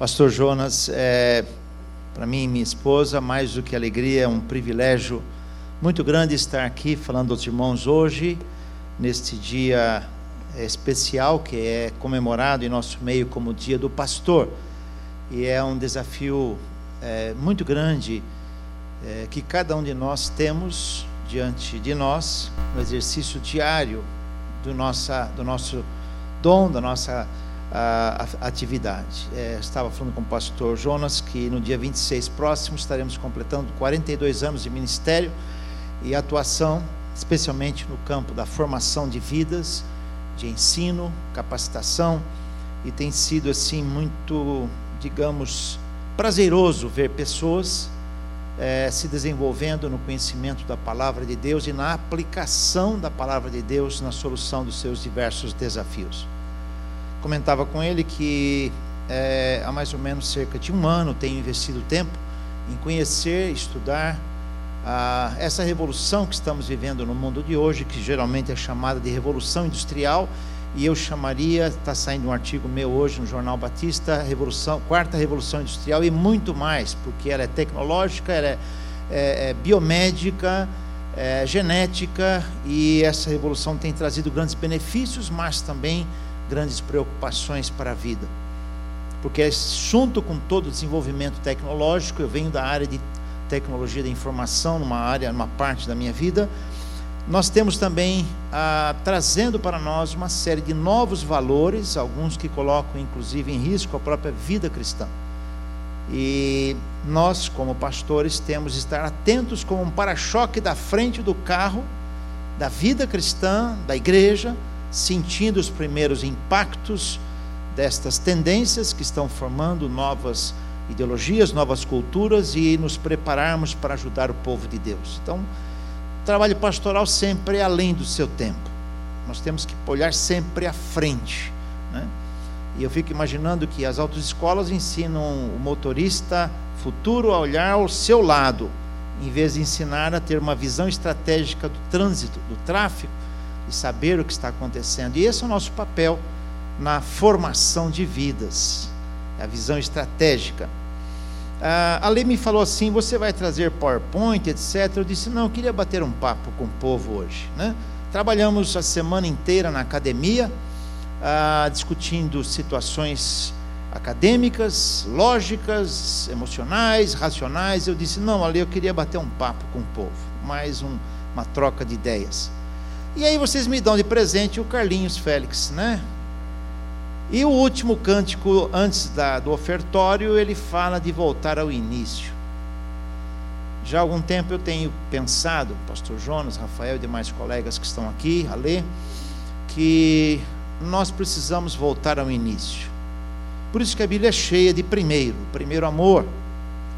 Pastor Jonas, é, para mim e minha esposa, mais do que alegria, é um privilégio muito grande estar aqui falando aos irmãos hoje, neste dia especial que é comemorado em nosso meio como Dia do Pastor. E é um desafio é, muito grande é, que cada um de nós temos diante de nós, no exercício diário do, nossa, do nosso dom, da nossa a, atividade. É, estava falando com o pastor Jonas que no dia 26 próximo estaremos completando 42 anos de ministério e atuação, especialmente no campo da formação de vidas, de ensino, capacitação, e tem sido assim muito, digamos, prazeroso ver pessoas é, se desenvolvendo no conhecimento da palavra de Deus e na aplicação da palavra de Deus na solução dos seus diversos desafios comentava com ele que é, há mais ou menos cerca de um ano tenho investido tempo em conhecer, estudar essa revolução que estamos vivendo no mundo de hoje, que geralmente é chamada de revolução industrial, e eu chamaria, está saindo um artigo meu hoje no Jornal Batista, revolução, quarta revolução industrial e muito mais, porque ela é tecnológica, ela é, é, é biomédica, é genética, e essa revolução tem trazido grandes benefícios, mas também grandes preocupações para a vida. Porque junto com todo o desenvolvimento tecnológico, eu venho da área de tecnologia da informação, numa área, numa parte da minha vida, nós temos também ah, trazendo para nós uma série de novos valores, alguns que colocam inclusive em risco a própria vida cristã. E nós, como pastores, temos de estar atentos como um para-choque da frente do carro da vida cristã, da igreja, sentindo os primeiros impactos destas tendências que estão formando novas ideologias, novas culturas e nos prepararmos para ajudar o povo de Deus. Então, trabalho pastoral sempre é além do seu tempo. Nós temos que olhar sempre à frente. Né? E eu fico imaginando que as autoescolas ensinam o motorista futuro a olhar ao seu lado, em vez de ensinar a ter uma visão estratégica do trânsito, do tráfego e saber o que está acontecendo. E esse é o nosso papel na formação de vidas, a visão estratégica. Ah, a Lei me falou assim: você vai trazer PowerPoint, etc. Eu disse: não, eu queria bater um papo com o povo hoje. Né? Trabalhamos a semana inteira na academia, ah, discutindo situações acadêmicas, lógicas, emocionais, racionais. Eu disse: não, ali eu queria bater um papo com o povo, mais um, uma troca de ideias. E aí vocês me dão de presente o Carlinhos Félix, né? E o último cântico, antes da, do ofertório, ele fala de voltar ao início. Já há algum tempo eu tenho pensado, pastor Jonas, Rafael e demais colegas que estão aqui, a ler, que nós precisamos voltar ao início. Por isso que a Bíblia é cheia de primeiro, primeiro amor.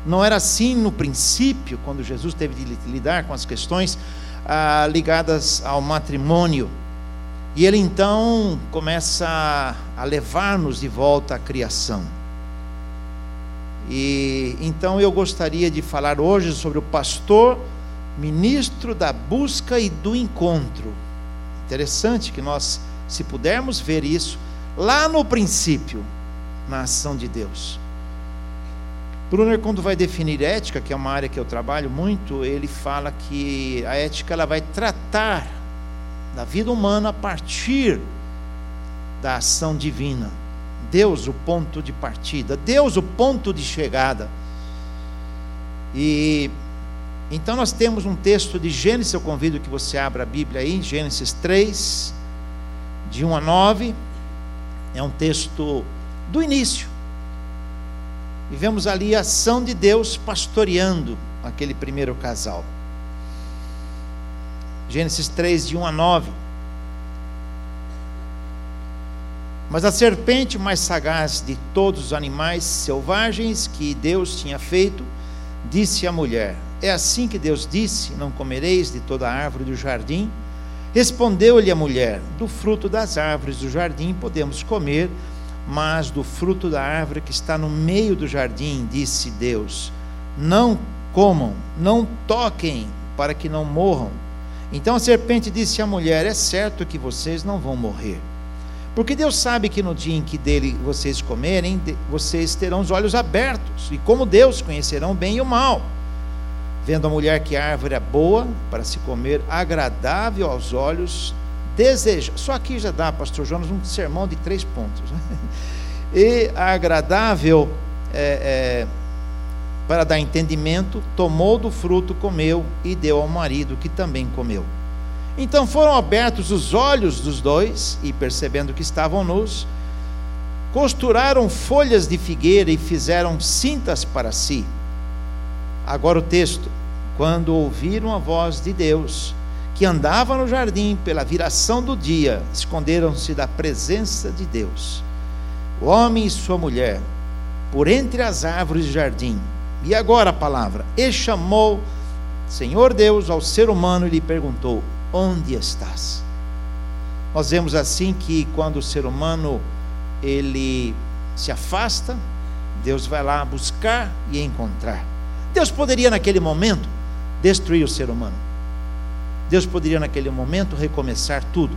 Não era assim no princípio, quando Jesus teve de lidar com as questões ah, ligadas ao matrimônio. E ele então começa a levar-nos de volta à criação. E então eu gostaria de falar hoje sobre o pastor, ministro da busca e do encontro. Interessante que nós, se pudermos ver isso, lá no princípio, na ação de Deus. Brunner, quando vai definir ética, que é uma área que eu trabalho muito, ele fala que a ética ela vai tratar da vida humana a partir da ação divina. Deus, o ponto de partida, Deus, o ponto de chegada. E então nós temos um texto de Gênesis, eu convido que você abra a Bíblia aí, Gênesis 3, de 1 a 9. É um texto do início e vemos ali a ação de Deus pastoreando aquele primeiro casal. Gênesis 3, de 1 a 9. Mas a serpente mais sagaz de todos os animais selvagens que Deus tinha feito, disse à mulher: É assim que Deus disse: Não comereis de toda árvore do jardim? Respondeu-lhe a mulher: Do fruto das árvores do jardim podemos comer, mas do fruto da árvore que está no meio do jardim, disse Deus: Não comam, não toquem, para que não morram. Então a serpente disse à mulher: É certo que vocês não vão morrer, Porque Deus sabe que no dia em que dele vocês comerem, vocês terão os olhos abertos, e como Deus conhecerão bem e o mal. Vendo a mulher que a árvore é boa para se comer, agradável aos olhos, deseja. Só aqui já dá, pastor Jonas, um sermão de três pontos. Né? E agradável é, é, para dar entendimento, tomou do fruto, comeu e deu ao marido, que também comeu. Então foram abertos os olhos dos dois, e percebendo que estavam nus, costuraram folhas de figueira e fizeram cintas para si. Agora o texto: quando ouviram a voz de Deus, que andava no jardim pela viração do dia, esconderam-se da presença de Deus. O homem e sua mulher, por entre as árvores do jardim. E agora a palavra: E chamou Senhor Deus ao ser humano e lhe perguntou: onde estás? Nós vemos assim que quando o ser humano ele se afasta, Deus vai lá buscar e encontrar. Deus poderia naquele momento destruir o ser humano. Deus poderia naquele momento recomeçar tudo.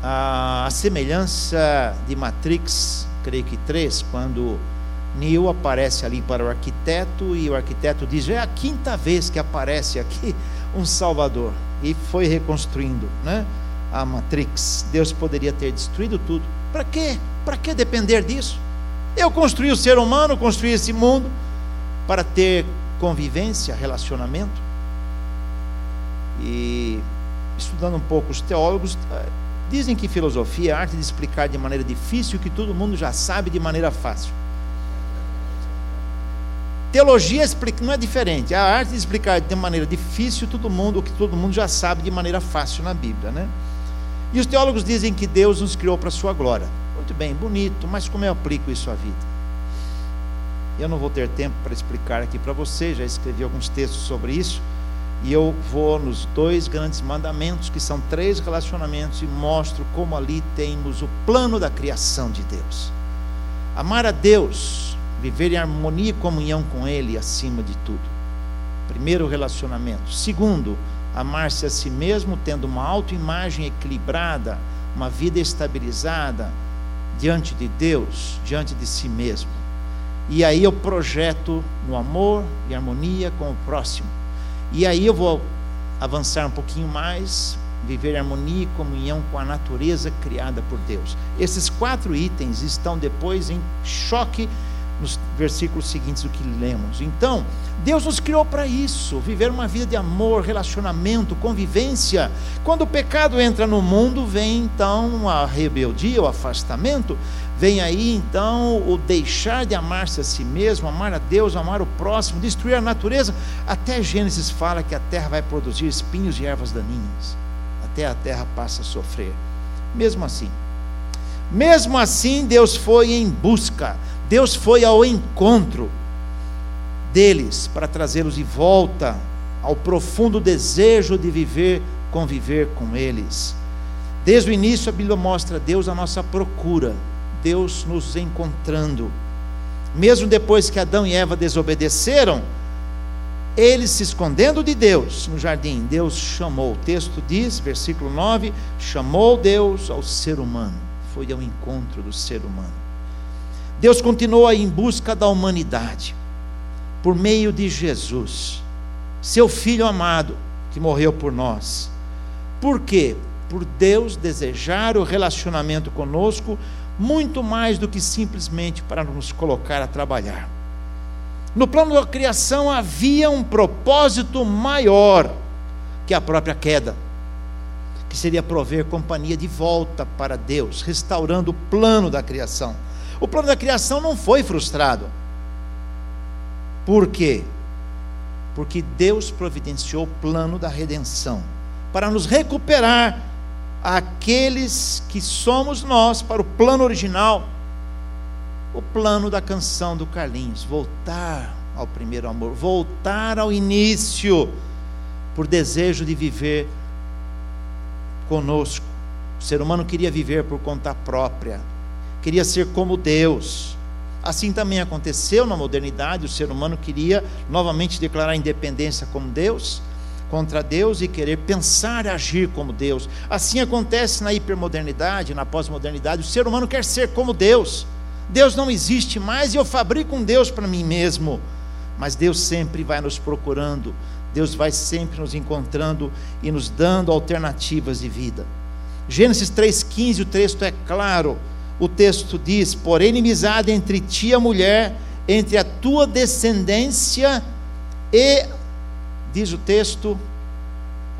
A, semelhança de Matrix, creio que 3, quando Neo aparece ali para o arquiteto e o arquiteto diz: É a quinta vez que aparece aqui um Salvador e foi reconstruindo, né? A Matrix. Deus poderia ter destruído tudo. Para quê? Para que depender disso? Eu construí o ser humano, construí esse mundo para ter convivência, relacionamento. E estudando um pouco os teólogos, eh, dizem que filosofia é a arte de explicar de maneira difícil o que todo mundo já sabe de maneira fácil. Teologia não é diferente, é a arte de explicar de maneira difícil todo mundo, o que todo mundo já sabe de maneira fácil na Bíblia, né? E os teólogos dizem que Deus nos criou para a sua glória. Muito bem, bonito, mas como eu aplico isso à vida? Eu não vou ter tempo para explicar aqui para você, já escrevi alguns textos sobre isso, e eu vou nos dois grandes mandamentos, que são três relacionamentos, e mostro como ali temos o plano da criação de Deus. Amar a Deus viver em harmonia e comunhão com Ele acima de tudo. Primeiro, relacionamento. Segundo, amar-se a si mesmo, tendo uma autoimagem equilibrada, uma vida estabilizada diante de Deus, diante de si mesmo. E aí eu projeto no amor e harmonia com o próximo. E aí eu vou avançar um pouquinho mais, viver harmonia e comunhão com a natureza criada por Deus. Esses quatro itens estão depois em choque nos versículos seguintes do que lemos. Então, Deus nos criou para isso, viver uma vida de amor, relacionamento, convivência. Quando o pecado entra no mundo, vem então a rebeldia, o afastamento, vem aí então o deixar de amar-se a si mesmo, amar a Deus, amar o próximo, destruir a natureza. Até Gênesis fala que a terra vai produzir espinhos e ervas daninhas. Até a terra passa a sofrer. Mesmo assim, mesmo assim, Deus foi em busca Deus foi ao encontro deles para trazê-los de volta ao profundo desejo de viver, conviver com eles. Desde o início a Bíblia mostra Deus a nossa procura, Deus nos encontrando. Mesmo depois que Adão e Eva desobedeceram, eles se escondendo de Deus no jardim, Deus chamou. O texto diz, versículo 9: chamou Deus ao ser humano, foi ao encontro do ser humano. Deus continua em busca da humanidade, por meio de Jesus, seu Filho amado, que morreu por nós. Por quê? Por Deus desejar o relacionamento conosco, muito mais do que simplesmente para nos colocar a trabalhar. No plano da criação havia um propósito maior que a própria queda, que seria prover companhia de volta para Deus, restaurando o plano da criação. O plano da criação não foi frustrado. Por quê? Porque Deus providenciou o plano da redenção para nos recuperar aqueles que somos nós para o plano original. O plano da canção do Carlinhos, voltar ao primeiro amor, voltar ao início, por desejo de viver conosco. O ser humano queria viver por conta própria, queria ser como Deus. Assim também aconteceu na modernidade, o ser humano queria novamente declarar independência como Deus, contra Deus e querer pensar e agir como Deus. Assim acontece na hipermodernidade, na pós-modernidade. O ser humano quer ser como Deus. Deus não existe mais e eu fabrico um Deus para mim mesmo. Mas Deus sempre vai nos procurando, Deus vai sempre nos encontrando e nos dando alternativas de vida. Gênesis 3,15, o texto é claro. O texto diz: Por inimizade entre ti e a mulher, entre a tua descendência e, diz o texto,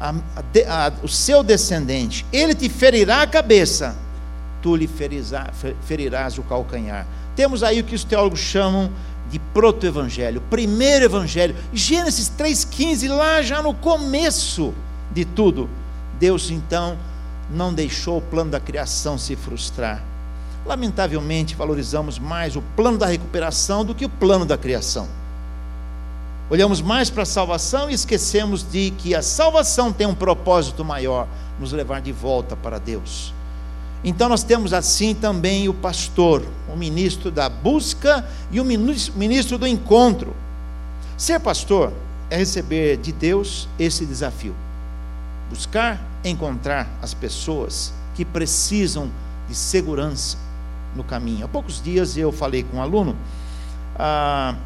a, a, a, o seu descendente, ele te ferirá a cabeça, tu lhe ferirás, ferirás o calcanhar. Temos aí o que os teólogos chamam de proto-evangelho, primeiro evangelho. Gênesis 3,15, lá já no começo de tudo. Deus então não deixou o plano da criação se frustrar. Lamentavelmente, valorizamos mais o plano da recuperação do que o plano da criação. Olhamos mais para a salvação e esquecemos de que a salvação tem um propósito maior nos levar de volta para Deus. Então nós temos assim também o pastor, o ministro da busca e o ministro do encontro. Ser pastor é receber de Deus esse desafio. Buscar encontrar as pessoas que precisam de segurança no caminho. Há poucos dias eu falei com um aluno ah,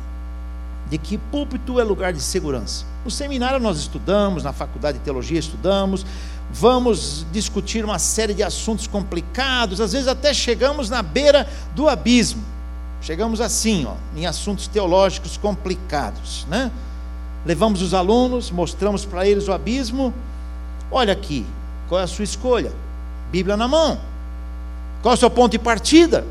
de que púlpito é lugar de segurança. No seminário nós estudamos, na faculdade de teologia estudamos, vamos discutir uma série de assuntos complicados, às vezes até chegamos na beira do abismo. Chegamos assim, ó, em assuntos teológicos complicados, né? Levamos os alunos, mostramos para eles o abismo. Olha aqui, qual é a sua escolha? Bíblia na mão. Qual é o seu ponto de partida?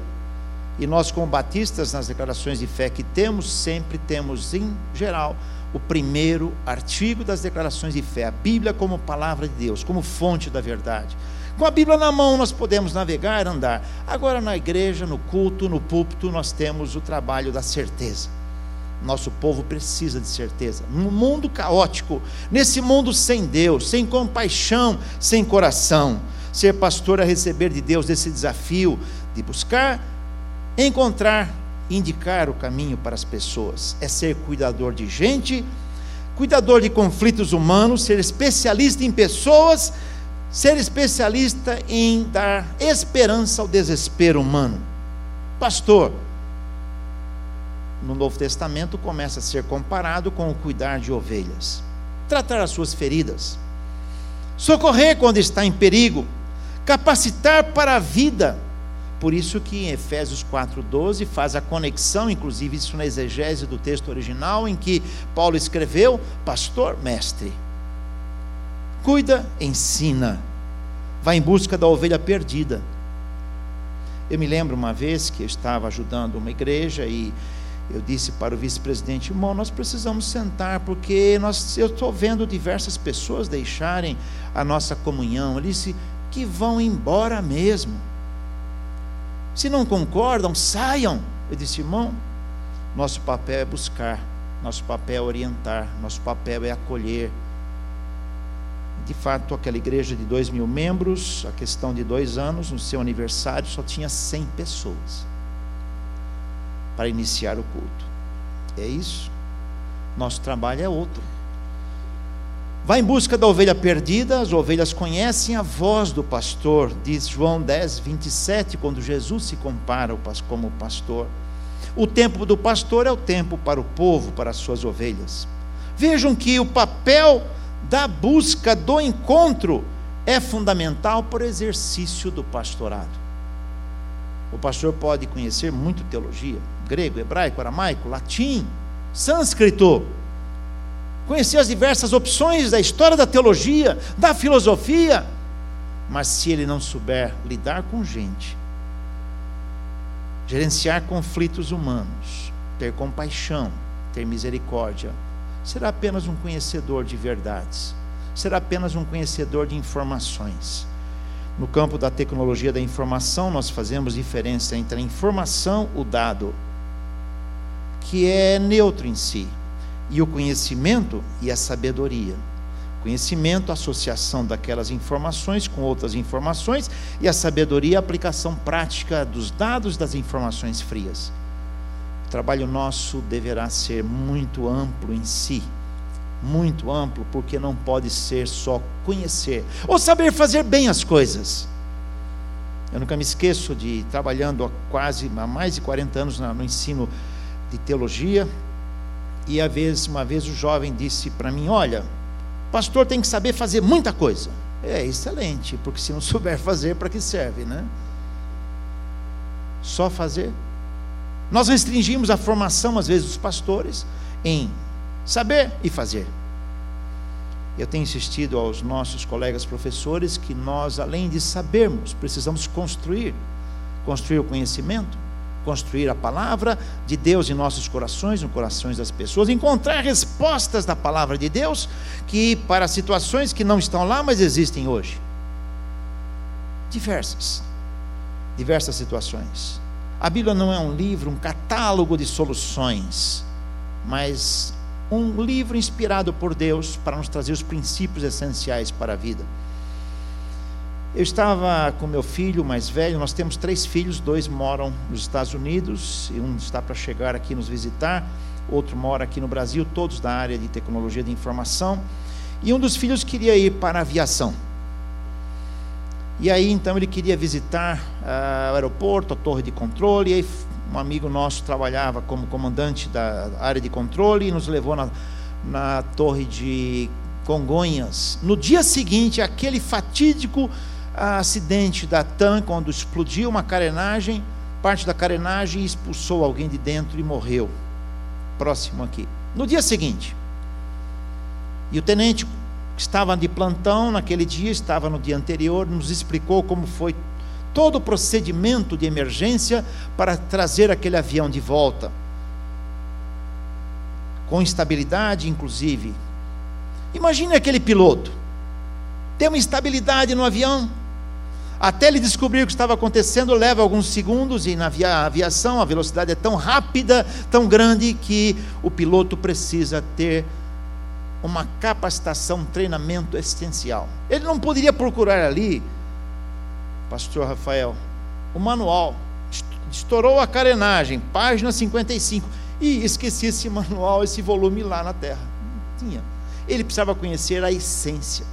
E nós, como batistas, nas declarações de fé que temos, sempre temos, em geral, o primeiro artigo das declarações de fé, a Bíblia como palavra de Deus, como fonte da verdade. Com a Bíblia na mão nós podemos navegar, andar. Agora na igreja, no culto, no púlpito, nós temos o trabalho da certeza. Nosso povo precisa de certeza. Num mundo caótico, nesse mundo sem Deus, sem compaixão, sem coração, ser pastor é receber de Deus esse desafio de buscar, encontrar indicar o caminho para as pessoas, é ser cuidador de gente, cuidador de conflitos humanos, ser especialista em pessoas, ser especialista em dar esperança ao desespero humano. Pastor, no Novo Testamento começa a ser comparado com o cuidar de ovelhas, tratar as suas feridas, socorrer quando está em perigo, capacitar para a vida, por isso que em Efésios 4:12 faz a conexão, inclusive isso na exegese do texto original, em que Paulo escreveu: pastor, mestre. Cuida, ensina. Vai em busca da ovelha perdida. Eu me lembro uma vez que eu estava ajudando uma igreja e eu disse para o vice-presidente, irmão, nós precisamos sentar, porque nós, eu estou vendo diversas pessoas deixarem a nossa comunhão. Ele disse que vão embora mesmo. Se não concordam, saiam. Eu disse, irmão, nosso papel é buscar, nosso papel é orientar, nosso papel é acolher. De fato, aquela igreja de dois mil membros, a questão de dois anos, no seu aniversário, só tinha cem pessoas para iniciar o culto. É isso. Nosso trabalho é outro. Vai em busca da ovelha perdida, as ovelhas conhecem a voz do pastor, diz João 10, 27, quando Jesus se compara como pastor. O tempo do pastor é o tempo para o povo, para as suas ovelhas. Vejam que o papel da busca, do encontro, é fundamental para o exercício do pastorado. O pastor pode conhecer muito teologia, grego, hebraico, aramaico, latim, sânscrito conhecer as diversas opções da história da teologia, da filosofia, mas se ele não souber lidar com gente, gerenciar conflitos humanos, ter compaixão, ter misericórdia, será apenas um conhecedor de verdades, será apenas um conhecedor de informações. No campo da tecnologia da informação, nós fazemos diferença entre a informação, o dado, que é neutro em si, e o conhecimento e a sabedoria. Conhecimento, associação daquelas informações com outras informações, e a sabedoria, a aplicação prática dos dados das informações frias. O trabalho nosso deverá ser muito amplo em si, muito amplo, porque não pode ser só conhecer ou saber fazer bem as coisas. Eu nunca me esqueço de trabalhando há quase há mais de 40 anos no ensino de teologia, e a vez, uma vez o jovem disse para mim: Olha, pastor tem que saber fazer muita coisa. É excelente, porque se não souber fazer, para que serve, né? Só fazer. Nós restringimos a formação, às vezes, dos pastores em saber e fazer. Eu tenho insistido aos nossos colegas professores que nós, além de sabermos, precisamos construir construir o conhecimento, construir a palavra de Deus em nossos corações, nos corações das pessoas, encontrar respostas da palavra de Deus que para situações que não estão lá, mas existem hoje. Diversas. Diversas situações. A Bíblia não é um livro, um catálogo de soluções, mas um livro inspirado por Deus para nos trazer os princípios essenciais para a vida. Eu estava com meu filho mais velho, nós temos três filhos, dois moram nos Estados Unidos, e um está para chegar aqui nos visitar, outro mora aqui no Brasil, todos da área de tecnologia de informação, e um dos filhos queria ir para a aviação. E aí então ele queria visitar uh, o aeroporto, a torre de controle, e aí um amigo nosso trabalhava como comandante da área de controle e nos levou na, na torre de Congonhas. No dia seguinte, aquele fatídico acidente da TAM, quando explodiu uma carenagem, parte da carenagem expulsou alguém de dentro e morreu. Próximo aqui. No dia seguinte, e o tenente que estava de plantão naquele dia, estava no dia anterior, nos explicou como foi todo o procedimento de emergência para trazer aquele avião de volta. Com instabilidade, inclusive. Imagine aquele piloto. Tem uma instabilidade no avião, até ele descobrir o que estava acontecendo, leva alguns segundos, e na aviação a velocidade é tão rápida, tão grande, que o piloto precisa ter uma capacitação, um treinamento essencial. Ele não poderia procurar ali, Pastor Rafael, o manual. Estourou a carenagem, página 55. E esqueci esse manual, esse volume lá na terra. Não tinha. Ele precisava conhecer a essência,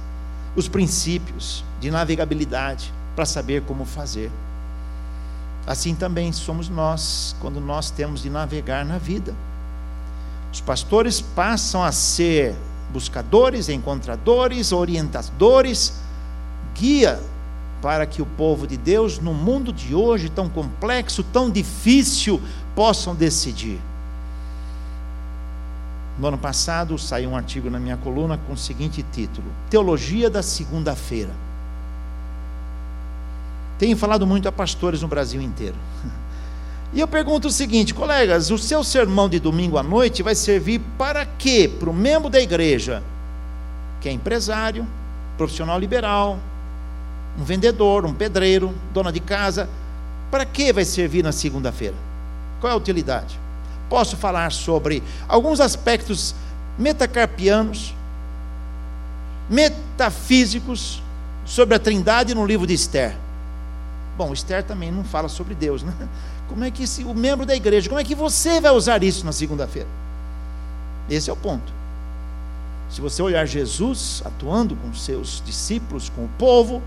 os princípios de navegabilidade para saber como fazer. Assim também somos nós, quando nós temos de navegar na vida. Os pastores passam a ser buscadores, encontradores, orientadores, guia para que o povo de Deus, no mundo de hoje tão complexo, tão difícil, possam decidir. No ano passado saiu um artigo na minha coluna com o seguinte título: Teologia da Segunda-feira. Tenho falado muito a pastores no Brasil inteiro. E eu pergunto o seguinte, colegas: o seu sermão de domingo à noite vai servir para quê? Para o membro da igreja, que é empresário, profissional liberal, um vendedor, um pedreiro, dona de casa. Para que vai servir na segunda-feira? Qual é a utilidade? Posso falar sobre alguns aspectos metacarpianos, metafísicos, sobre a trindade no livro de Esther. Bom, Esther também não fala sobre Deus, né? Como é que esse, o membro da igreja, como é que você vai usar isso na segunda-feira? Esse é o ponto. Se você olhar Jesus atuando com seus discípulos, com o povo,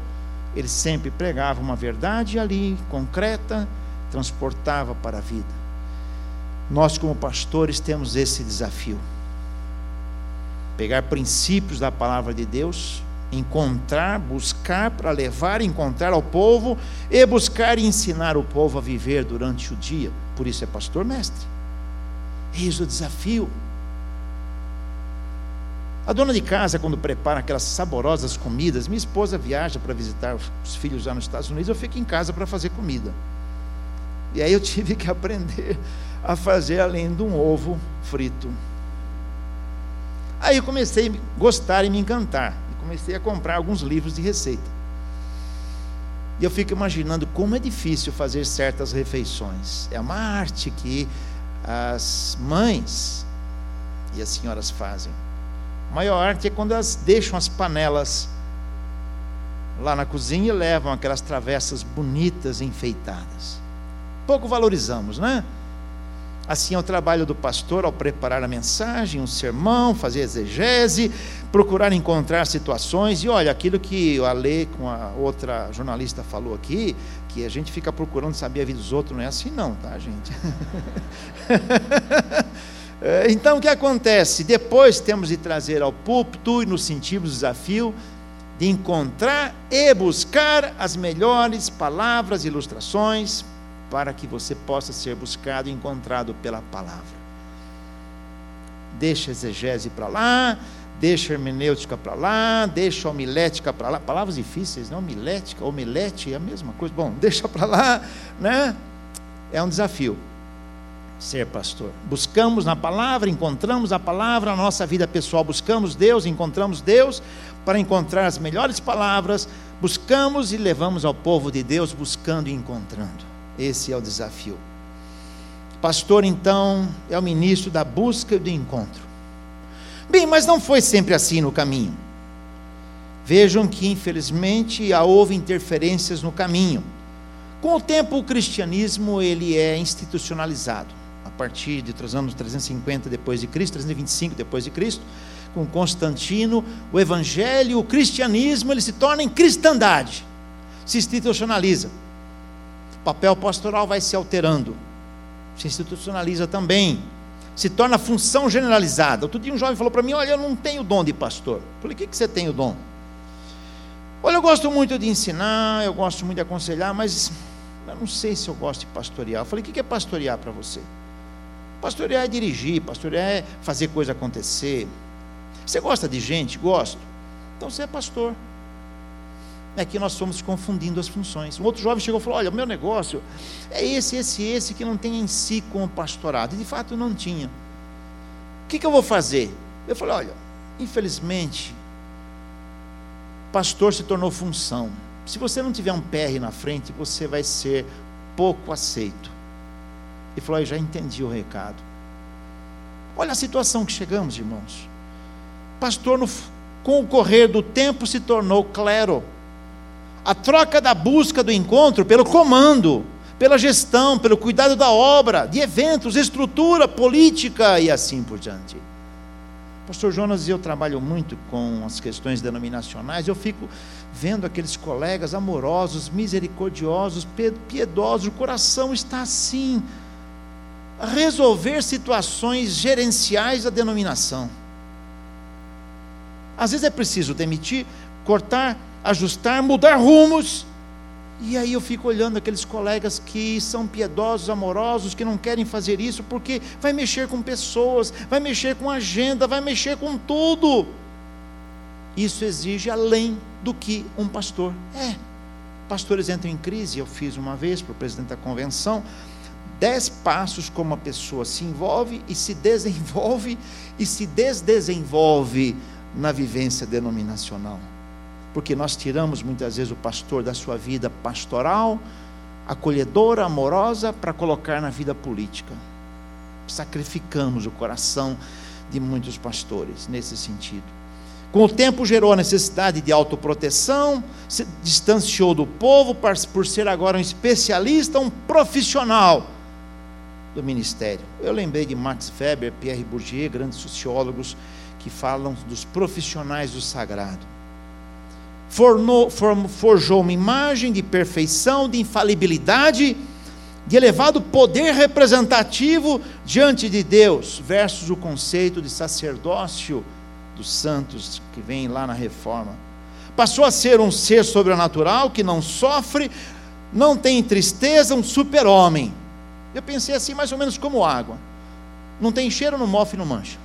ele sempre pregava uma verdade ali, concreta, transportava para a vida. Nós, como pastores, temos esse desafio: pegar princípios da palavra de Deus encontrar, buscar para levar, encontrar ao povo e buscar ensinar o povo a viver durante o dia. Por isso é pastor mestre. Eis o desafio. A dona de casa, quando prepara aquelas saborosas comidas, minha esposa viaja para visitar os filhos lá nos Estados Unidos, eu fico em casa para fazer comida. E aí eu tive que aprender a fazer além de um ovo frito. Aí eu comecei a gostar e me encantar comecei a comprar alguns livros de receita. E eu fico imaginando como é difícil fazer certas refeições. É uma arte que as mães e as senhoras fazem. A maior arte é quando elas deixam as panelas lá na cozinha e levam aquelas travessas bonitas enfeitadas. Pouco valorizamos, né? Assim é o trabalho do pastor ao preparar a mensagem, um sermão, fazer exegese, procurar encontrar situações. E olha, aquilo que a Lê com a outra jornalista falou aqui, que a gente fica procurando saber a vida dos outros, não é assim não, tá, gente? É, então o que acontece? Depois temos de trazer ao púlpito e nos sentimos desafio de encontrar e buscar as melhores palavras e ilustrações para que você possa ser buscado e encontrado pela palavra. Deixa a exegese para lá, deixa a hermenêutica para lá, deixa a homilética para lá. Palavras difíceis, não? Homilética, homilete é a mesma coisa. Bom, deixa para lá, né? É um desafio ser pastor. Buscamos na palavra, encontramos a palavra, na nossa vida pessoal, buscamos Deus, encontramos Deus para encontrar as melhores palavras, buscamos e levamos ao povo de Deus buscando e encontrando. Esse é o desafio. Pastor, então, é o ministro da busca e do encontro. Bem, mas não foi sempre assim no caminho. Vejam que, infelizmente, houve interferências no caminho. Com o tempo, o cristianismo ele é institucionalizado. A partir de dos anos 350 depois de Cristo, 325 depois de Cristo, com Constantino, o evangelho, o cristianismo, ele se torna em cristandade. Se institucionaliza papel pastoral vai se alterando, se institucionaliza também, se torna função generalizada. Outro dia um jovem falou para mim: Olha, eu não tenho dom de pastor. Falei: O que, que você tem o dom? Olha, eu gosto muito de ensinar, eu gosto muito de aconselhar, mas eu não sei se eu gosto de pastorear. Eu falei: O que é pastorear para você? Pastorear é dirigir, pastorear é fazer coisa acontecer. Você gosta de gente? Gosto. Então você é pastor é que nós fomos confundindo as funções. Um outro jovem chegou e falou: Olha, o meu negócio é esse, esse, esse que não tem em si como pastorado. E de fato não tinha. O que, que eu vou fazer? Eu falei: Olha, infelizmente, pastor se tornou função. Se você não tiver um PR na frente, você vai ser pouco aceito. Ele falou: Eu já entendi o recado. Olha a situação que chegamos, irmãos. Pastor, no, com o correr do tempo, se tornou clero a troca da busca do encontro pelo comando, pela gestão, pelo cuidado da obra, de eventos, estrutura, política e assim por diante. Pastor Jonas e eu trabalho muito com as questões denominacionais, eu fico vendo aqueles colegas amorosos, misericordiosos, piedosos, o coração está assim, a resolver situações gerenciais da denominação. Às vezes é preciso demitir, cortar ajustar, mudar rumos. E aí eu fico olhando aqueles colegas que são piedosos, amorosos, que não querem fazer isso, porque vai mexer com pessoas, vai mexer com agenda, vai mexer com tudo. Isso exige além do que um pastor é. Pastores entram em crise, eu fiz uma vez para o presidente da convenção, dez passos como a pessoa se envolve e se desenvolve e se desdesenvolve na vivência denominacional porque nós tiramos muitas vezes o pastor da sua vida pastoral, acolhedora, amorosa, para colocar na vida política. Sacrificamos o coração de muitos pastores nesse sentido. Com o tempo gerou a necessidade de autoproteção, se distanciou do povo por ser agora um especialista, um profissional do ministério. Eu lembrei de Max Weber, Pierre Bourdieu, grandes sociólogos que falam dos profissionais do sagrado forjou uma imagem de perfeição, de infalibilidade, de elevado poder representativo diante de Deus, versus o conceito de sacerdócio dos santos que vem lá na reforma. Passou a ser um ser sobrenatural que não sofre, não tem tristeza, um super-homem. Eu pensei assim, mais ou menos como água. Não tem cheiro, não mofe, não mancha.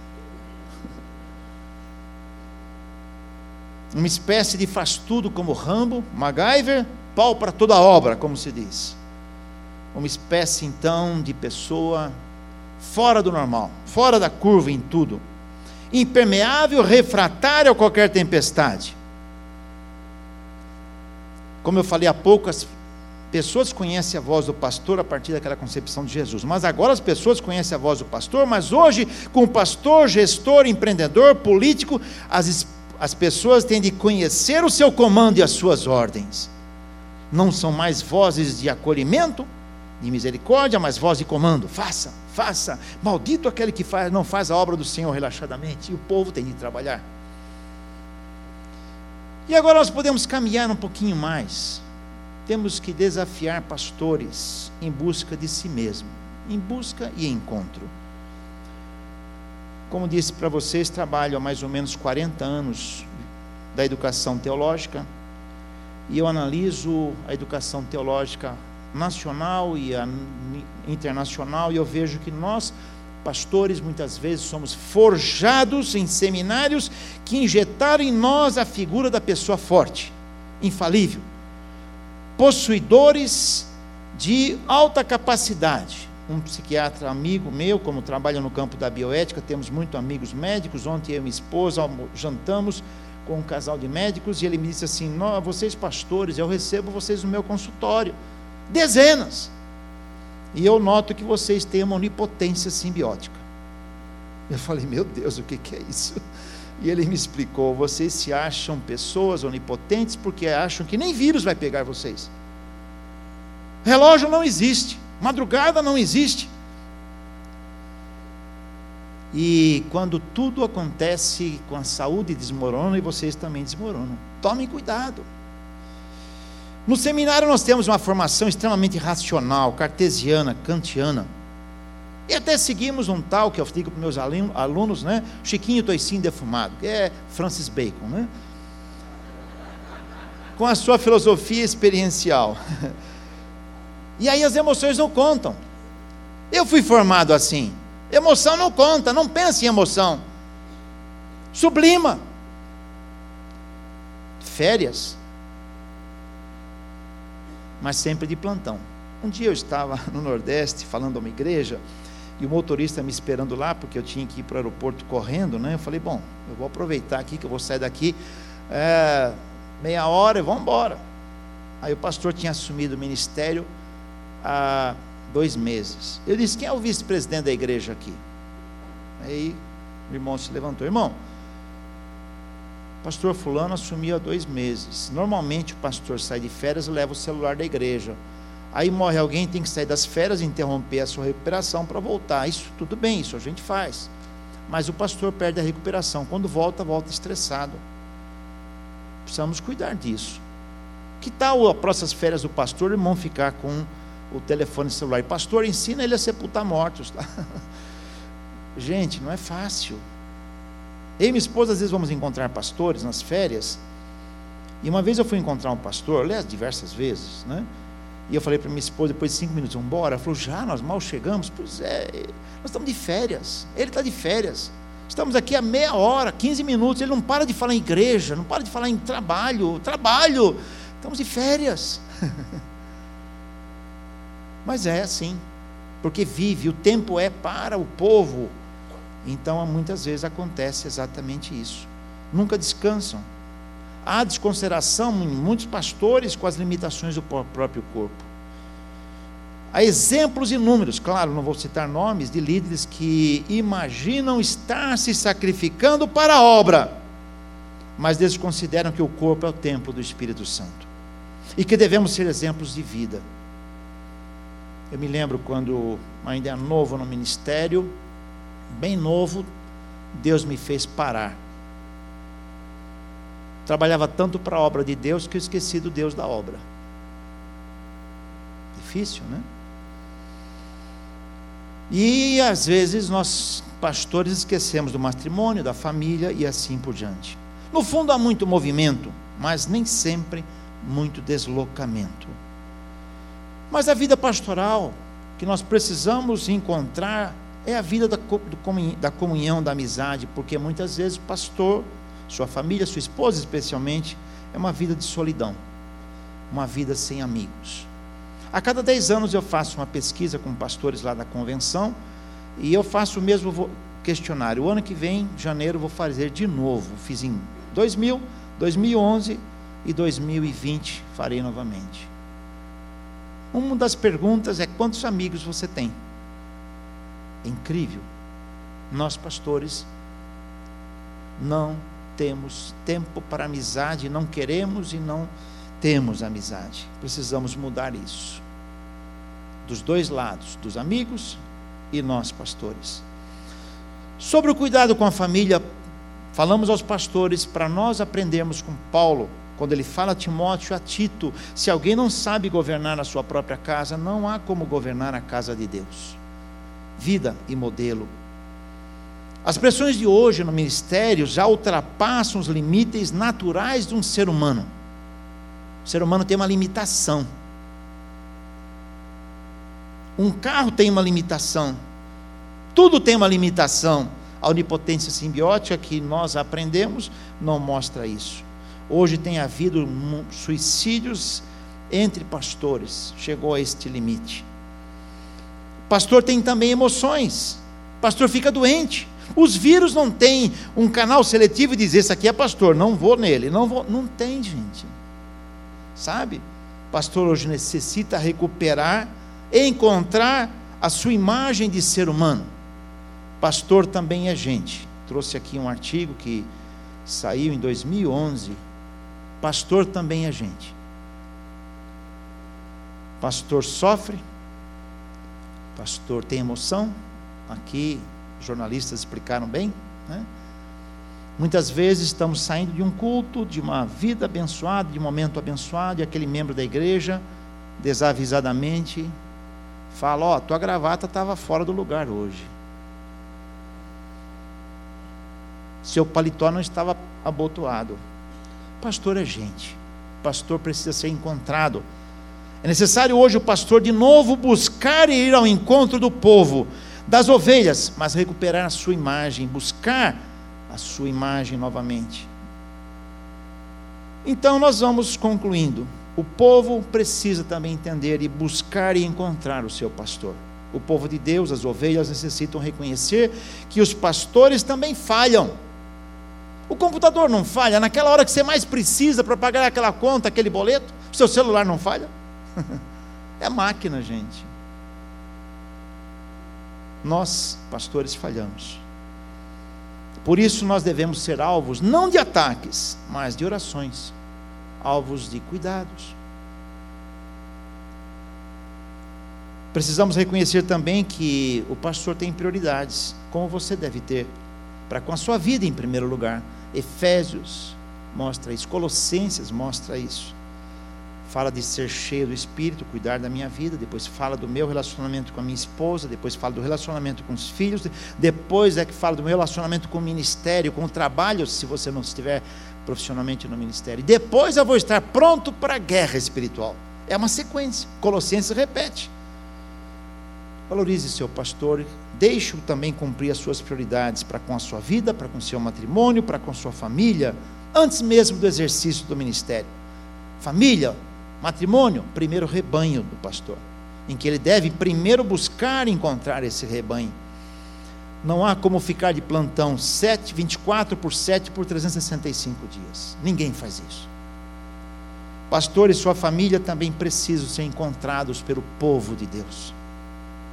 Uma espécie de faz tudo como Rambo, MacGyver, pau para toda obra, como se diz. Uma espécie então de pessoa fora do normal, fora da curva em tudo, impermeável, refratário a qualquer tempestade. Como eu falei há pouco, as pessoas conhecem a voz do pastor a partir daquela concepção de Jesus, mas agora as pessoas conhecem a voz do pastor, mas hoje, com pastor, gestor, empreendedor, político, as as pessoas têm de conhecer o seu comando e as suas ordens. Não são mais vozes de acolhimento, de misericórdia, mas voz de comando. Faça, faça. Maldito aquele que faz, não faz a obra do Senhor relaxadamente. E o povo tem de trabalhar. E agora nós podemos caminhar um pouquinho mais. Temos que desafiar pastores em busca de si mesmo, em busca e encontro. Como disse para vocês, trabalho há mais ou menos 40 anos da educação teológica e eu analiso a educação teológica nacional e internacional, e eu vejo que nós, pastores, muitas vezes somos forjados em seminários que injetaram em nós a figura da pessoa forte, infalível, possuidores de alta capacidade. Um psiquiatra amigo meu, como trabalha no campo da bioética, temos muitos amigos médicos. Ontem eu e minha esposa jantamos com um casal de médicos e ele me disse assim: vocês pastores, eu recebo vocês no meu consultório. Dezenas. E eu noto que vocês têm uma onipotência simbiótica. Eu falei, meu Deus, o que, que é isso? E ele me explicou: vocês se acham pessoas onipotentes porque acham que nem vírus vai pegar vocês. Relógio não existe, madrugada não existe. E quando tudo acontece com a saúde desmorona e vocês também desmoronam. Tomem cuidado. No seminário nós temos uma formação extremamente racional, cartesiana, kantiana. E até seguimos um tal que eu digo para meus alunos, né? Chiquinho Toicinho defumado, que é Francis Bacon, né? Com a sua filosofia experiencial. E aí as emoções não contam. Eu fui formado assim. Emoção não conta, não pense em emoção. Sublima. Férias mas sempre de plantão. Um dia eu estava no Nordeste falando a uma igreja e o motorista me esperando lá, porque eu tinha que ir para o aeroporto correndo, né? Eu falei, bom, eu vou aproveitar aqui que eu vou sair daqui é, meia hora e vamos embora. Aí o pastor tinha assumido o ministério há dois meses. Eu disse, quem é o vice-presidente da igreja aqui? Aí o irmão se levantou, irmão, Pastor Fulano assumiu há dois meses. Normalmente o pastor sai de férias e leva o celular da igreja. Aí morre alguém, tem que sair das férias, interromper a sua recuperação para voltar. Isso tudo bem, isso a gente faz. Mas o pastor perde a recuperação. Quando volta, volta estressado. Precisamos cuidar disso. Que tal as próximas férias do pastor, irmão ficar com o telefone celular? E pastor, ensina ele a sepultar mortos. Tá? Gente, não é fácil. Eu e minha esposa, às vezes, vamos encontrar pastores nas férias. E uma vez eu fui encontrar um pastor, aliás, diversas vezes, né? E eu falei para minha esposa, depois de cinco minutos, vamos embora. Ela falou, já, nós mal chegamos. Pois é, nós estamos de férias. Ele está de férias. Estamos aqui há meia hora, 15 minutos. Ele não para de falar em igreja, não para de falar em trabalho. Trabalho. Estamos de férias. Mas é assim, porque vive, o tempo é para o povo. Então, muitas vezes acontece exatamente isso. Nunca descansam. Há desconsideração em muitos pastores com as limitações do próprio corpo. Há exemplos inúmeros, claro, não vou citar nomes, de líderes que imaginam estar se sacrificando para a obra, mas desconsideram que o corpo é o templo do Espírito Santo e que devemos ser exemplos de vida. Eu me lembro quando ainda novo no ministério, bem novo, Deus me fez parar. Trabalhava tanto para a obra de Deus que eu esqueci do Deus da obra. Difícil, né? E às vezes nós, pastores, esquecemos do matrimônio, da família e assim por diante. No fundo há muito movimento, mas nem sempre muito deslocamento. Mas a vida pastoral que nós precisamos encontrar é a vida da, comunhão, da amizade, porque muitas vezes o pastor, sua família, sua esposa especialmente, é uma vida de solidão, uma vida sem amigos. A cada 10 anos eu faço uma pesquisa com pastores lá da convenção e eu faço o mesmo questionário. O ano que vem, janeiro, vou fazer de novo. Fiz em 2000, 2011 e 2020 farei novamente. Uma das perguntas é quantos amigos você tem? incrível. Nós, pastores, não temos tempo para amizade, não queremos e não temos amizade. Precisamos mudar isso. dos dois lados, dos amigos e nós, pastores. Sobre o cuidado com a família, falamos aos pastores para nós aprendermos com Paulo, quando ele fala a Timóteo, a Tito: se alguém não sabe governar a sua própria casa, não há como governar a casa de Deus. Vida e modelo. As pressões de hoje no ministério já ultrapassam os limites naturais de um ser humano. O ser humano tem uma limitação. Um carro tem uma limitação. Tudo tem uma limitação. A onipotência simbiótica que nós aprendemos não mostra isso. Hoje tem havido suicídios entre pastores, chegou a este limite. Pastor tem também emoções. Pastor fica doente. Os vírus não têm um canal seletivo e dizer: Esse aqui é pastor, não vou nele. Não, vou. não tem, gente. Sabe? Pastor hoje necessita recuperar encontrar a sua imagem de ser humano. Pastor também é gente. Trouxe aqui um artigo que saiu em 2011. Pastor também é gente. Pastor sofre, pastor tem emoção. Aqui, jornalistas explicaram bem. Né? Muitas vezes estamos saindo de um culto, de uma vida abençoada, de um momento abençoado, e aquele membro da igreja, desavisadamente, fala: Ó, oh, tua gravata estava fora do lugar hoje. Seu paletó não estava abotoado. Pastor é gente. Pastor precisa ser encontrado. É necessário hoje o pastor de novo buscar e ir ao encontro do povo, das ovelhas, mas recuperar a sua imagem, buscar a sua imagem novamente. Então nós vamos concluindo. O povo precisa também entender e buscar e encontrar o seu pastor. O povo de Deus, as ovelhas, necessitam reconhecer que os pastores também falham. O computador não falha naquela hora que você mais precisa para pagar aquela conta, aquele boleto. O seu celular não falha. é máquina, gente. Nós, pastores, falhamos. Por isso nós devemos ser alvos não de ataques, mas de orações alvos de cuidados. Precisamos reconhecer também que o pastor tem prioridades, como você deve ter, para com a sua vida em primeiro lugar. Efésios mostra isso, Colossenses mostra isso. Fala de ser cheio do Espírito, cuidar da minha vida, depois fala do meu relacionamento com a minha esposa, depois fala do relacionamento com os filhos, depois é que fala do meu relacionamento com o ministério, com o trabalho, se você não estiver profissionalmente no ministério. Depois eu vou estar pronto para a guerra espiritual. É uma sequência. Colossenses repete. Valorize seu pastor, deixe-o também cumprir as suas prioridades para com a sua vida, para com o seu matrimônio, para com sua família, antes mesmo do exercício do ministério. Família, matrimônio, primeiro rebanho do pastor, em que ele deve primeiro buscar encontrar esse rebanho não há como ficar de plantão 7, 24 por 7 por 365 dias. Ninguém faz isso. Pastor e sua família também precisam ser encontrados pelo povo de Deus.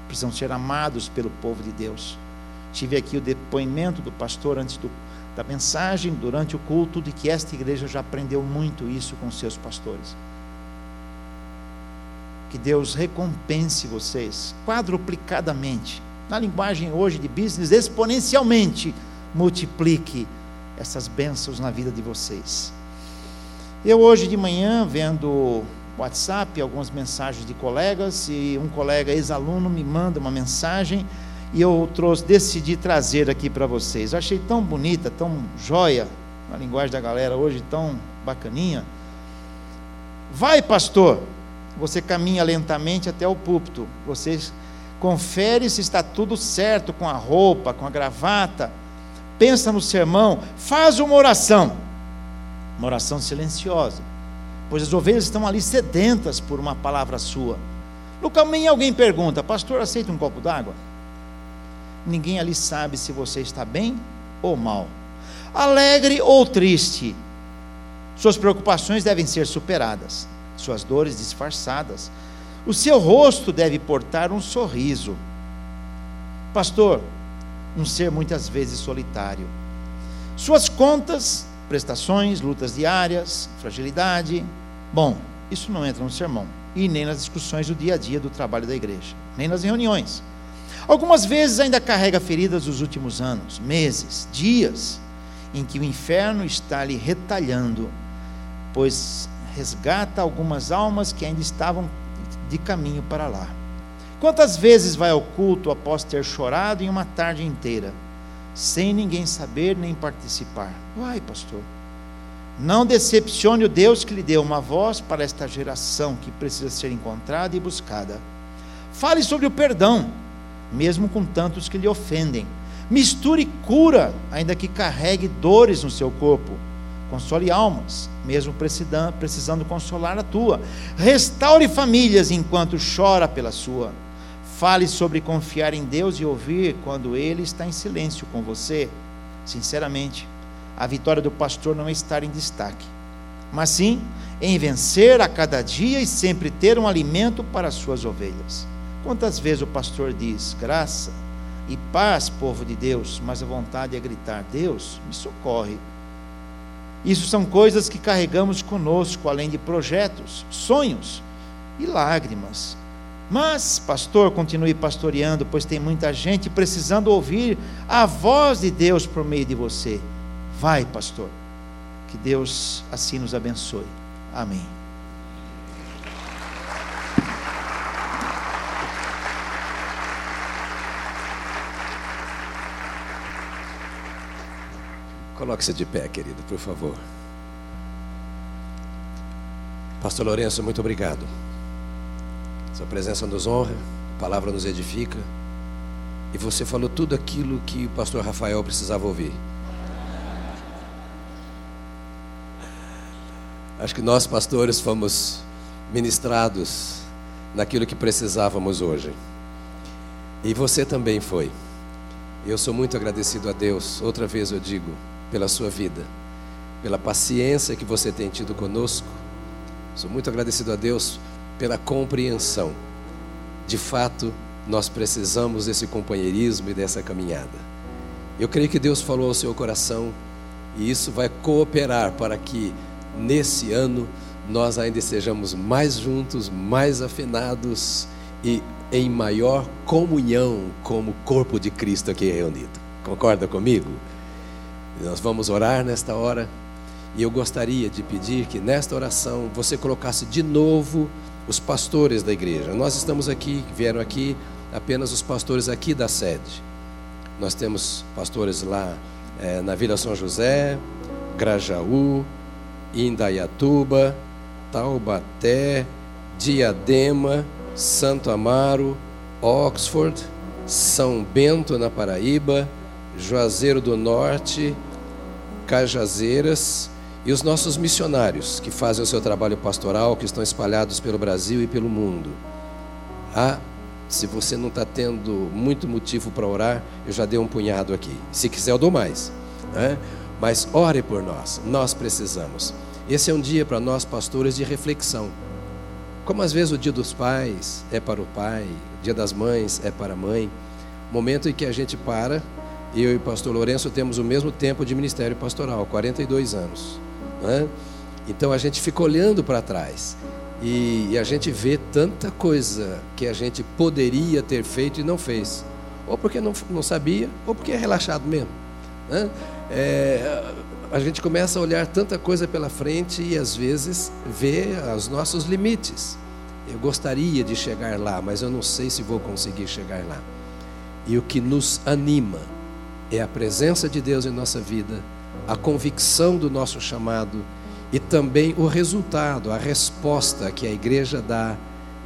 Precisam ser amados pelo povo de Deus. Tive aqui o depoimento do pastor antes do, da mensagem, durante o culto, de que esta igreja já aprendeu muito isso com seus pastores. Que Deus recompense vocês quadruplicadamente na linguagem hoje de business, exponencialmente multiplique essas bênçãos na vida de vocês. Eu hoje de manhã, vendo WhatsApp, algumas mensagens de colegas, e um colega ex-aluno me manda uma mensagem e eu trouxe, decidi trazer aqui para vocês. Eu achei tão bonita, tão joia, na linguagem da galera hoje, tão bacaninha. Vai, pastor, você caminha lentamente até o púlpito. Vocês confere se está tudo certo com a roupa, com a gravata, pensa no sermão, faz uma oração, uma oração silenciosa, pois as ovelhas estão ali sedentas por uma palavra sua. No caminho alguém pergunta, pastor, aceita um copo d'água? Ninguém ali sabe se você está bem ou mal, alegre ou triste. Suas preocupações devem ser superadas, suas dores disfarçadas o seu rosto deve portar um sorriso. Pastor, um ser muitas vezes solitário. Suas contas, prestações, lutas diárias, fragilidade. Bom, isso não entra no sermão. e nem nas discussões do dia a dia do trabalho da igreja, nem nas reuniões. Algumas vezes ainda carrega feridas dos últimos anos, meses, dias, em que o inferno está lhe retalhando, pois resgata algumas almas que ainda estavam de caminho para lá. Quantas vezes vai ao culto após ter chorado em uma tarde inteira, sem ninguém saber nem participar? Vai, pastor. Não decepcione o Deus que lhe deu uma voz para esta geração que precisa ser encontrada e buscada. Fale sobre o perdão, mesmo com tantos que lhe ofendem. Misture cura, ainda que carregue dores no seu corpo. Console almas, mesmo precisando, consolar a tua. Restaure famílias enquanto chora pela sua. Fale sobre confiar em Deus e ouvir quando Ele está em silêncio com você. Sinceramente, a vitória do pastor não é estar em destaque, mas sim em vencer a cada dia e sempre ter um alimento para as suas ovelhas. Quantas vezes o pastor diz graça e paz, povo de Deus, mas a vontade é gritar: Deus, me socorre. Isso são coisas que carregamos conosco, além de projetos, sonhos e lágrimas. Mas, pastor, continue pastoreando, pois tem muita gente precisando ouvir a voz de Deus por meio de você. Vai, pastor. Que Deus assim nos abençoe. Amém. Coloque-se de pé, querido, por favor. Pastor Lourenço, muito obrigado. Sua presença nos honra, a palavra nos edifica. E você falou tudo aquilo que o pastor Rafael precisava ouvir. Acho que nós, pastores, fomos ministrados naquilo que precisávamos hoje. E você também foi. Eu sou muito agradecido a Deus, outra vez eu digo, pela sua vida, pela paciência que você tem tido conosco. Sou muito agradecido a Deus pela compreensão. De fato, nós precisamos desse companheirismo e dessa caminhada. Eu creio que Deus falou ao seu coração e isso vai cooperar para que nesse ano nós ainda estejamos mais juntos, mais afinados e em maior comunhão como corpo de Cristo aqui reunido. Concorda comigo? Nós vamos orar nesta hora e eu gostaria de pedir que nesta oração você colocasse de novo os pastores da igreja. Nós estamos aqui, vieram aqui apenas os pastores aqui da sede. Nós temos pastores lá é, na Vila São José, Grajaú, Indaiatuba, Taubaté, Diadema, Santo Amaro, Oxford, São Bento na Paraíba, Juazeiro do Norte, Cajazeiras e os nossos missionários que fazem o seu trabalho pastoral, que estão espalhados pelo Brasil e pelo mundo. Ah, se você não está tendo muito motivo para orar, eu já dei um punhado aqui. Se quiser, eu dou mais. Né? Mas ore por nós, nós precisamos. Esse é um dia para nós, pastores, de reflexão. Como às vezes o dia dos pais é para o pai, o dia das mães é para a mãe, momento em que a gente para, eu e o pastor Lourenço temos o mesmo tempo de ministério pastoral, 42 anos. Né? Então a gente fica olhando para trás e, e, a gente vê tanta coisa que a gente poderia ter feito e não fez, ou porque não, não sabia, ou porque é relaxado mesmo. Né? É, a gente começa a olhar tanta coisa pela frente e às vezes vê os nossos limites. Eu gostaria de chegar lá, mas eu não sei se vou conseguir chegar lá. E o que nos anima é a presença de Deus em nossa vida, a convicção do nosso chamado e também o resultado, a resposta que a igreja dá.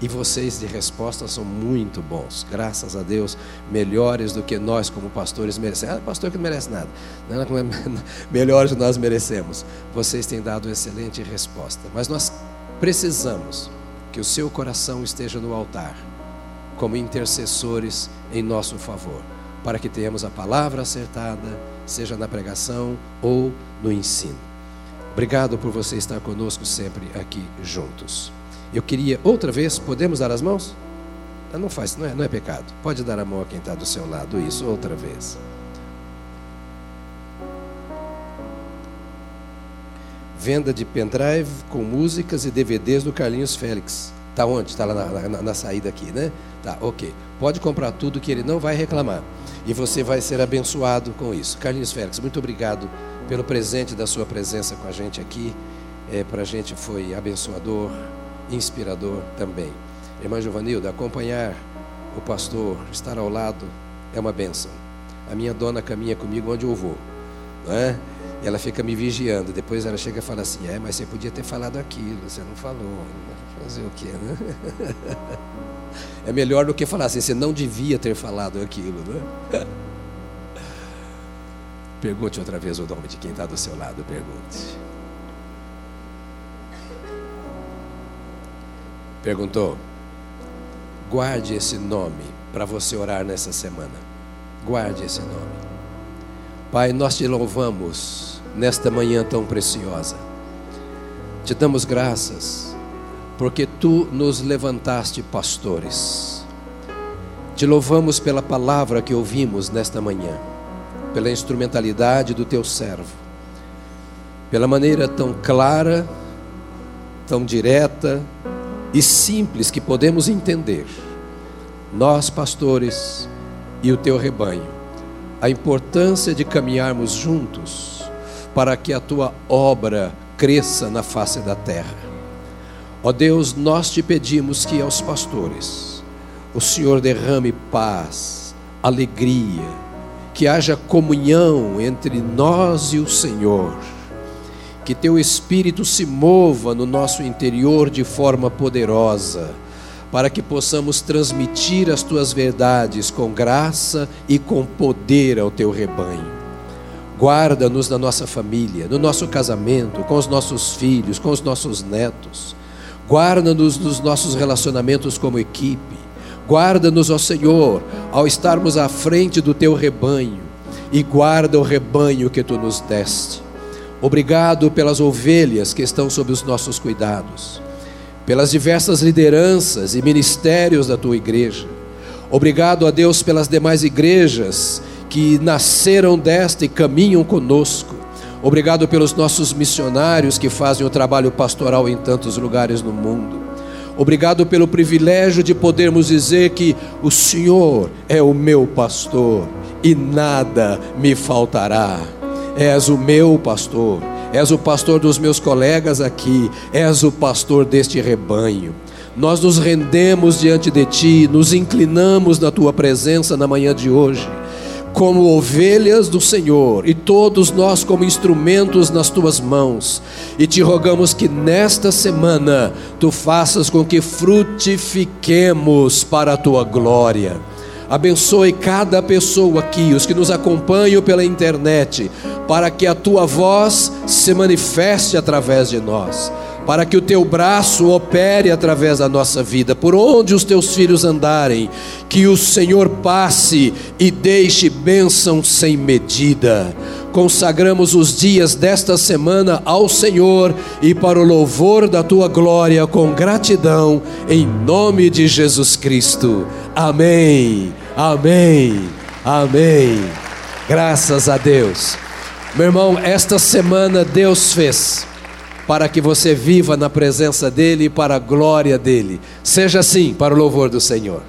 E vocês de resposta são muito bons, graças a Deus, melhores do que nós como pastores merecemos. Ah, pastor que não merece nada, não, é melhores do que nós merecemos. Vocês têm dado excelente resposta, mas nós precisamos que o seu coração esteja no altar, como intercessores em nosso favor, para que tenhamos a palavra acertada, seja na pregação ou no ensino. Obrigado por você estar conosco sempre aqui juntos. Eu queria outra vez, podemos dar as mãos? Ah, não faz, não é, não é pecado. Pode dar a mão a quem está do seu lado, isso, outra vez. Venda de pendrive com músicas e DVDs do Carlinhos Félix. Está onde? Está lá na, na, na, saída aqui, né? Tá, ok. Pode comprar tudo que ele não vai reclamar. E você vai ser abençoado com isso. Carlinhos Félix, muito obrigado pelo presente da sua presença com a gente aqui. É, Para a gente foi abençoador, inspirador também. Irmã Giovanilda, acompanhar o pastor, estar ao lado, é uma benção. A minha dona caminha comigo onde eu vou. Não é? E ela fica me vigiando. Depois ela chega e fala assim: É, mas você podia ter falado aquilo, você não falou. Fazer o quê, né? É melhor do que falar assim: Você não devia ter falado aquilo, né? Pergunte outra vez o nome de quem está do seu lado. Pergunte. Perguntou. Guarde esse nome para você orar nessa semana. Guarde esse nome. Pai, nós te louvamos nesta manhã tão preciosa. Te damos graças, porque tu nos levantaste pastores. Te louvamos pela palavra que ouvimos nesta manhã, pela instrumentalidade do teu servo, pela maneira tão clara, tão direta e simples que podemos entender. Nós, pastores, e o teu rebanho a importância de caminharmos juntos para que a tua obra cresça na face da terra. Ó Deus, nós te pedimos que aos pastores o Senhor derrame paz, alegria, que haja comunhão entre nós e o Senhor. Que teu espírito se mova no nosso interior de forma poderosa para que possamos transmitir as tuas verdades com graça e com poder ao teu rebanho. Guarda-nos na nossa família, no nosso casamento, com os nossos filhos, com os nossos netos. Guarda-nos nos nossos relacionamentos como equipe. Guarda-nos, ó Senhor, ao estarmos à frente do teu rebanho. E guarda o rebanho que tu nos deste. Obrigado pelas ovelhas que estão sob os nossos cuidados pelas diversas lideranças e ministérios da tua igreja. Obrigado a Deus pelas demais igrejas que nasceram desta e caminham conosco. Obrigado pelos nossos missionários que fazem o trabalho pastoral em tantos lugares no mundo. Obrigado pelo privilégio de podermos dizer que o Senhor é o meu pastor e nada me faltará. És o meu pastor és o pastor dos meus colegas aqui, és o pastor deste rebanho. Nós nos rendemos diante de Ti, nos inclinamos na Tua presença na manhã de hoje, como ovelhas do Senhor, e todos nós como instrumentos nas Tuas mãos, e te rogamos que nesta semana Tu faças com que frutifiquemos para a Tua glória. Abençoe cada pessoa aqui, os que nos acompanham pela internet, para que a tua voz se manifeste através de nós, para que o teu braço opere através da nossa vida, por onde os teus filhos andarem, que o Senhor passe e deixe bênção sem medida. Consagramos os dias desta semana ao Senhor e para o louvor da tua glória com gratidão, em nome de Jesus Cristo. Amém. Amém. Amém. Graças a Deus. Meu irmão, esta semana Deus fez para que você viva na presença dEle e para a glória dEle. Seja assim, para o louvor do Senhor.